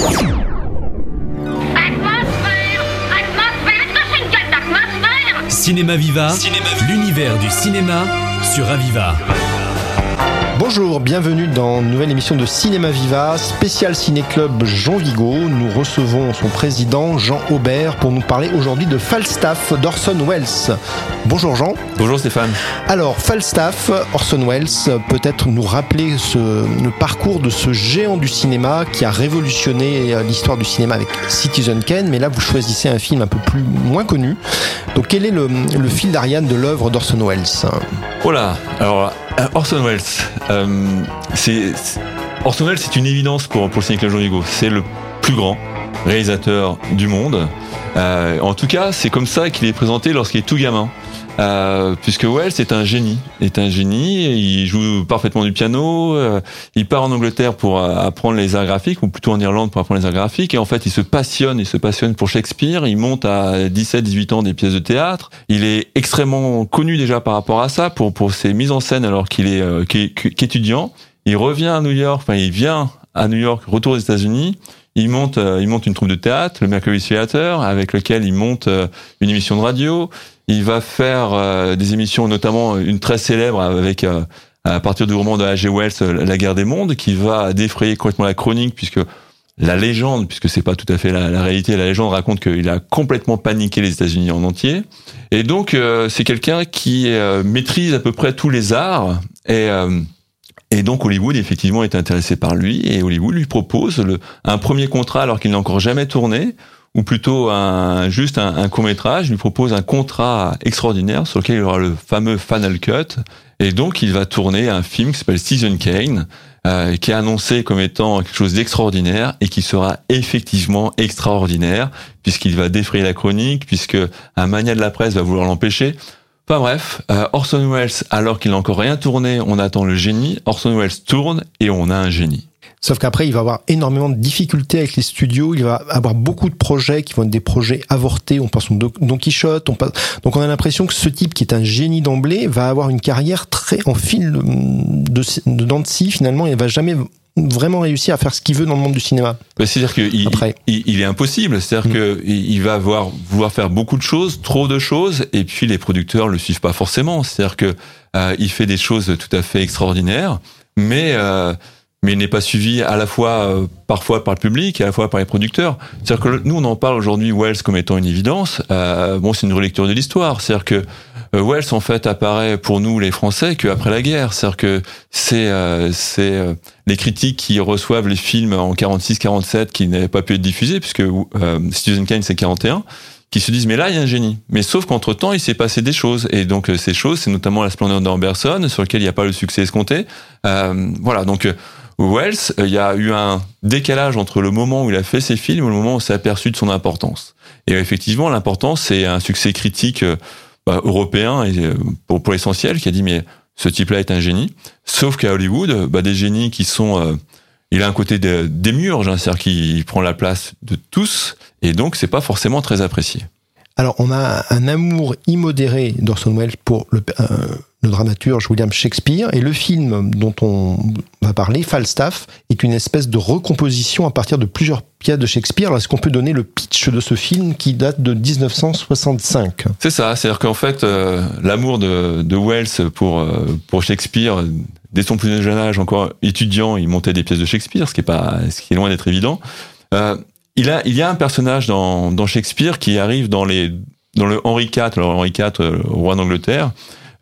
Atmosphère Atmosphère Est-ce que d'atmosphère Cinéma Viva, l'univers du cinéma sur Aviva. Bonjour, bienvenue dans une nouvelle émission de Cinéma Viva, spécial Ciné Club Jean Vigo. Nous recevons son président Jean Aubert pour nous parler aujourd'hui de Falstaff d'Orson Welles. Bonjour Jean. Bonjour Stéphane. Alors Falstaff, Orson Welles, peut-être nous rappeler ce, le parcours de ce géant du cinéma qui a révolutionné l'histoire du cinéma avec Citizen Kane, mais là vous choisissez un film un peu plus moins connu. Donc quel est le, le fil d'Ariane de l'œuvre d'Orson Welles? Voilà, alors euh, Orson Welles, euh, c'est Orson Welles c'est une évidence pour, pour le ciné Club Jean Vigo. C'est le plus grand réalisateur du monde. Euh, en tout cas, c'est comme ça qu'il est présenté lorsqu'il est tout gamin. Euh, puisque Wells est un génie, est un génie, il joue parfaitement du piano, euh, il part en Angleterre pour euh, apprendre les arts graphiques, ou plutôt en Irlande pour apprendre les arts graphiques, et en fait il se passionne, il se passionne pour Shakespeare, il monte à 17-18 ans des pièces de théâtre, il est extrêmement connu déjà par rapport à ça, pour, pour ses mises en scène alors qu'il est, euh, qu'étudiant, il revient à New York, enfin il vient à New York, retour aux États-Unis, il monte, euh, il monte une troupe de théâtre, le Mercury Theatre, avec lequel il monte euh, une émission de radio. Il va faire euh, des émissions, notamment une très célèbre avec à partir du roman de H.G. Wells, La guerre des mondes, qui va défrayer complètement la chronique, puisque la légende, puisque c'est pas tout à fait la, réalité, la légende raconte qu'il a complètement paniqué les États-Unis en entier. Et donc c'est quelqu'un qui maîtrise à peu près tous les arts et et donc Hollywood effectivement est intéressé par lui et Hollywood lui propose le, un premier contrat alors qu'il n'a encore jamais tourné ou plutôt un, juste un, un court métrage, lui propose un contrat extraordinaire sur lequel il aura le fameux Final Cut. Et donc il va tourner un film qui s'appelle Season Kane euh, qui est annoncé comme étant quelque chose d'extraordinaire et qui sera effectivement extraordinaire puisqu'il va défrayer la chronique puisque un mania de la presse va vouloir l'empêcher Enfin bref, euh, Orson Welles, alors qu'il n'a encore rien tourné, on attend le génie. Orson Welles tourne et on a un génie. Sauf qu'après, il va avoir énormément de difficultés avec les studios. Il va avoir beaucoup de projets qui vont être des projets avortés. On pense au Don Quichotte. On passe... Donc, on a l'impression que ce type, qui est un génie d'emblée, va avoir une carrière très en fil de, de. Finalement, il va jamais vraiment réussir à faire ce qu'il veut dans le monde du cinéma. Bah, C'est-à-dire qu'il il, il est impossible. C'est-à-dire Mm. que il il va avoir vouloir faire beaucoup de choses, trop de choses, et puis les producteurs le suivent pas forcément. C'est-à-dire que euh, il fait des choses tout à fait extraordinaires, mais euh, mais il n'est pas suivi à la fois euh, parfois par le public et à la fois par les producteurs. C'est-à-dire que nous on en parle aujourd'hui Wells comme étant une évidence. Euh, bon, c'est une relecture de l'histoire. C'est-à-dire que Wells en fait apparaît pour nous les Français qu'après la guerre. C'est-à-dire que c'est euh, c'est euh, les critiques qui reçoivent les films en 46-47 qui n'avaient pas pu être diffusés puisque euh, Citizen Kane c'est 41 qui se disent mais là il y a un génie. Mais sauf qu'entre temps il s'est passé des choses. Et donc euh, ces choses c'est notamment la splendeur d'Amberson sur lequel il n'y a pas le succès escompté. Euh, voilà. Donc euh, Wells euh, il y a eu un décalage entre le moment où il a fait ses films et le moment où on s'est aperçu de son importance. Et euh, effectivement l'importance c'est un succès critique euh, bah, européen euh, pour, pour l'essentiel qui a dit mais ce type-là est un génie sauf qu'à Hollywood bah, des génies qui sont euh, il a un côté de, démiurge, hein, c'est-à-dire qu'il prend la place de tous, et donc c'est pas forcément très apprécié. Alors, on a un amour immodéré d'Orson Welles pour le, euh, le dramaturge William Shakespeare, et le film dont on va parler, Falstaff, est une espèce de recomposition à partir de plusieurs pièces de Shakespeare. Est-ce qu'on peut donner le pitch de ce film qui date de 1965 C'est ça, c'est-à-dire qu'en fait, euh, l'amour de, de Wells pour, euh, pour Shakespeare, dès son plus jeune âge, encore étudiant, il montait des pièces de Shakespeare, ce qui est, pas, ce qui est loin d'être évident. Euh, il, a, il y a un personnage dans, dans Shakespeare qui arrive dans, les, dans le Henri IV, alors Henri IV, roi d'Angleterre.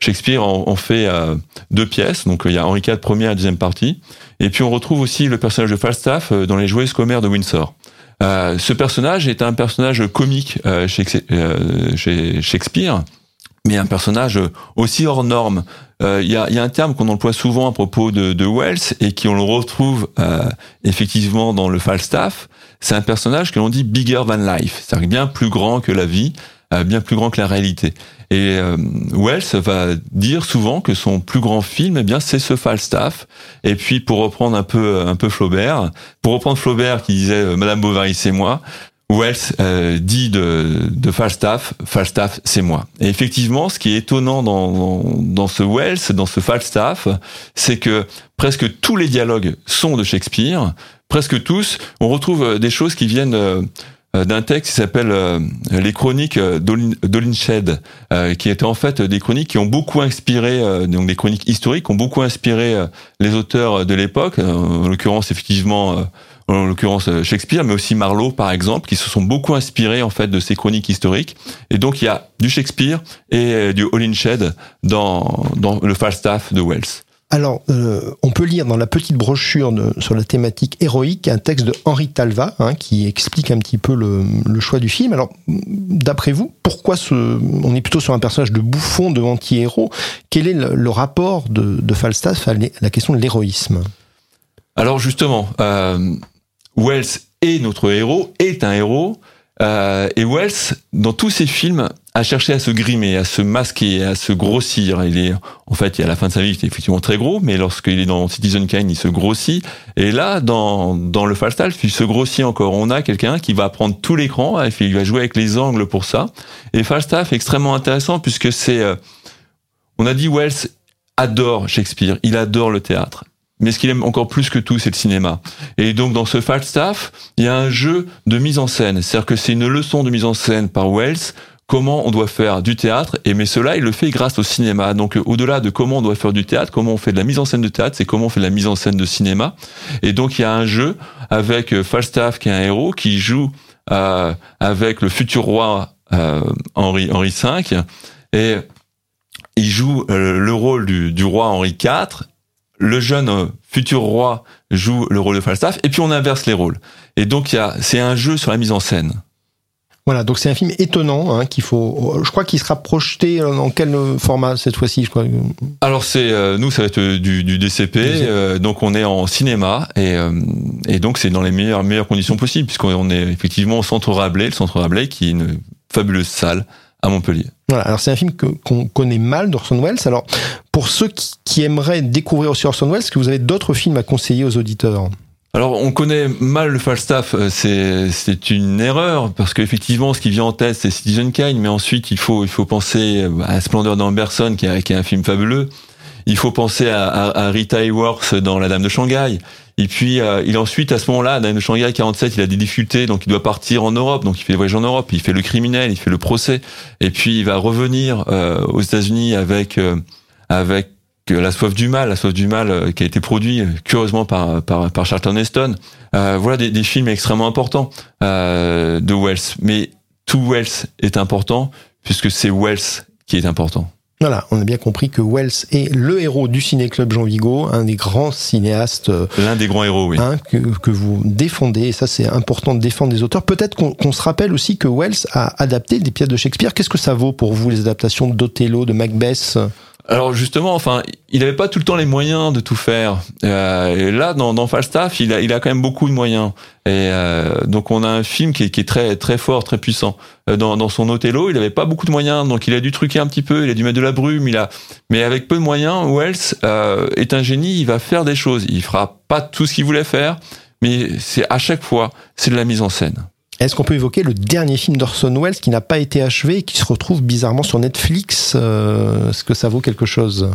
Shakespeare en, fait euh, deux pièces, donc il y a Henri IV première et deuxième partie, et puis on retrouve aussi le personnage de Falstaff euh, dans les Joyeuses commères de Windsor. Euh, ce personnage est un personnage comique euh, chez, euh, chez Shakespeare, mais un personnage aussi hors norme. Euh, Il y, a, y, a, un terme qu'on emploie souvent à propos de, de Wells et qui on le retrouve euh, effectivement dans le Falstaff. C'est un personnage que l'on dit bigger than life, c'est-à-dire bien plus grand que la vie, euh, bien plus grand que la réalité. Et euh, Wells va dire souvent que son plus grand film, eh bien, c'est ce Falstaff. Et puis, pour reprendre un peu, un peu Flaubert, pour reprendre Flaubert qui disait euh, Madame Bovary, c'est moi. Wells euh, dit de, de Falstaff, Falstaff, c'est moi. Et effectivement, ce qui est étonnant dans, dans, dans ce Wells, dans ce Falstaff, c'est que presque tous les dialogues sont de Shakespeare, presque tous, on retrouve des choses qui viennent d'un texte qui s'appelle Les Chroniques d'Olinshed, qui étaient en fait des chroniques qui ont beaucoup inspiré, donc des chroniques historiques, ont beaucoup inspiré les auteurs de l'époque, en l'occurrence effectivement en l'occurrence euh, Shakespeare, mais aussi Marlowe par exemple, qui se sont beaucoup inspirés en fait de ces chroniques historiques. Et donc il y a du Shakespeare et euh, du Holinshed dans, dans le Falstaff de Wells. Alors, euh, on peut lire dans la petite brochure sur la thématique héroïque un texte de Henri Talva hein, qui explique un petit peu le, choix du film. Alors, d'après vous, pourquoi on est plutôt sur un personnage de bouffon, de anti-héros? Quel est le, rapport de, de, Falstaff à la question de l'héroïsme? Alors justement, euh, Wells est notre héros, est un héros. Euh, et Wells, dans tous ses films, a cherché à se grimer, à se masquer, à se grossir. Il est, en fait, à la fin de sa vie, il est effectivement très gros, mais lorsqu'il est dans Citizen Kane, il se grossit. Et là, dans, dans le Falstaff, il se grossit encore. On a quelqu'un qui va prendre tout l'écran, il va jouer avec les angles pour ça. Et Falstaff est extrêmement intéressant puisque c'est, euh, on a dit Wells adore Shakespeare, il adore le théâtre mais ce qu'il aime encore plus que tout, c'est le cinéma. Et donc dans ce Falstaff, il y a un jeu de mise en scène, c'est-à-dire que c'est une leçon de mise en scène par Wells, comment on doit faire du théâtre, et mais cela, il le fait grâce au cinéma. Donc au-delà de comment on doit faire du théâtre, comment on fait de la mise en scène de théâtre, c'est comment on fait de la mise en scène de cinéma. Et donc il y a un jeu avec euh, Falstaff, qui est un héros, qui joue euh, avec le futur roi euh, Henri, Henri V, et il joue euh, le rôle du, du roi Henri IV, le jeune euh, futur roi joue le rôle de Falstaff, et puis on inverse les rôles. Et donc c'est un jeu sur la mise en scène. Voilà, donc c'est un film étonnant hein, qu'il faut. Je crois qu'il sera projeté dans quel format cette fois-ci je crois. Alors c'est euh, nous ça va être du, du DCP, euh, donc on est en cinéma et, et donc c'est dans les meilleures meilleures conditions possibles puisqu'on est effectivement au centre Rabelais, le centre Rabelais qui est une fabuleuse salle à Montpellier. Voilà, alors c'est un film qu'on connaît mal d'Orson Welles. Alors, pour ceux qui, qui, aimeraient découvrir aussi Orson Welles, est-ce que vous avez d'autres films à conseiller aux auditeurs? Alors, on connaît mal le Falstaff, euh, c'est une erreur parce qu'effectivement, ce qui vient en tête, c'est Citizen Kane, mais ensuite il faut il faut penser à Splendeur d'Amberson, qui, qui est un film fabuleux. Il faut penser à, à, à Rita Hayworth dans La Dame de Shanghai. Et puis, euh, il ensuite, à ce moment-là, dans Shanghai 47, il a des difficultés, donc il doit partir en Europe. Donc, il fait des voyages en Europe, il fait le criminel, il fait le procès. Et puis, il va revenir euh, aux États-Unis avec euh, avec la soif du mal, la soif du mal euh, qui a été produit curieusement par par, par Charlton Heston. Euh, voilà des, des, films extrêmement importants de Wells. Mais tout Wells est important puisque c'est Wells qui est important. Voilà, on a bien compris que Wells est le héros du ciné-club Jean Vigo, un des grands cinéastes. Euh, L'un des grands héros, oui. Hein, que, que, vous défendez, et ça c'est important de défendre des auteurs. Peut-être qu'on qu se rappelle aussi que Wells a adapté des pièces de Shakespeare. Qu'est-ce que ça vaut pour vous, les adaptations d'Othello, de Macbeth alors justement, enfin, il n'avait pas tout le temps les moyens de tout faire. Euh, là, dans, dans Falstaff, il a, il a quand même beaucoup de moyens. Et euh, donc, on a un film qui est, qui est, très, très fort, très puissant. Euh, dans, dans son Othello, il n'avait pas beaucoup de moyens, donc il a dû truquer un petit peu. Il a dû mettre de la brume. Il a, mais avec peu de moyens, Wells euh, est un génie. Il va faire des choses. Il fera pas tout ce qu'il voulait faire, mais c'est à chaque fois, c'est de la mise en scène. Est-ce qu'on peut évoquer le dernier film d'Orson Welles qui n'a pas été achevé et qui se retrouve bizarrement sur Netflix euh, Est-ce que ça vaut quelque chose?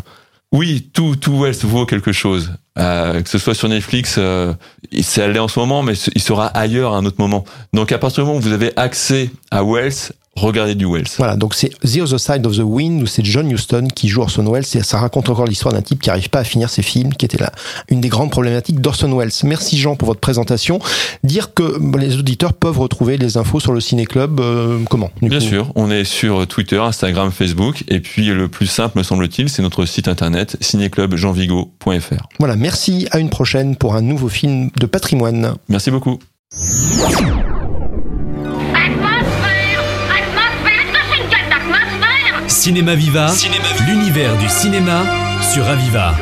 Oui, tout, tout Wells vaut quelque chose. Euh, que ce soit sur Netflix, euh, c'est allé en ce moment, mais il sera ailleurs à un autre moment. Donc à partir du moment où vous avez accès à Wells, regardez du Wells. Voilà, donc c'est The Other Side of the Wind où c'est John Huston qui joue Orson Welles et ça raconte encore l'histoire d'un type qui n'arrive pas à finir ses films, qui était là une des grandes problématiques d'Orson Welles. Merci Jean pour votre présentation. Dire que les auditeurs peuvent retrouver les infos sur le Ciné Club, euh, comment Bien coup sûr, on est sur Twitter, Instagram, Facebook et puis le plus simple me semble-t-il, c'est notre site internet cinéclubjeanvigo.fr. Voilà, merci, à une prochaine pour un nouveau film de patrimoine. Merci beaucoup. Cinéma Viva, l'univers du cinéma sur Aviva.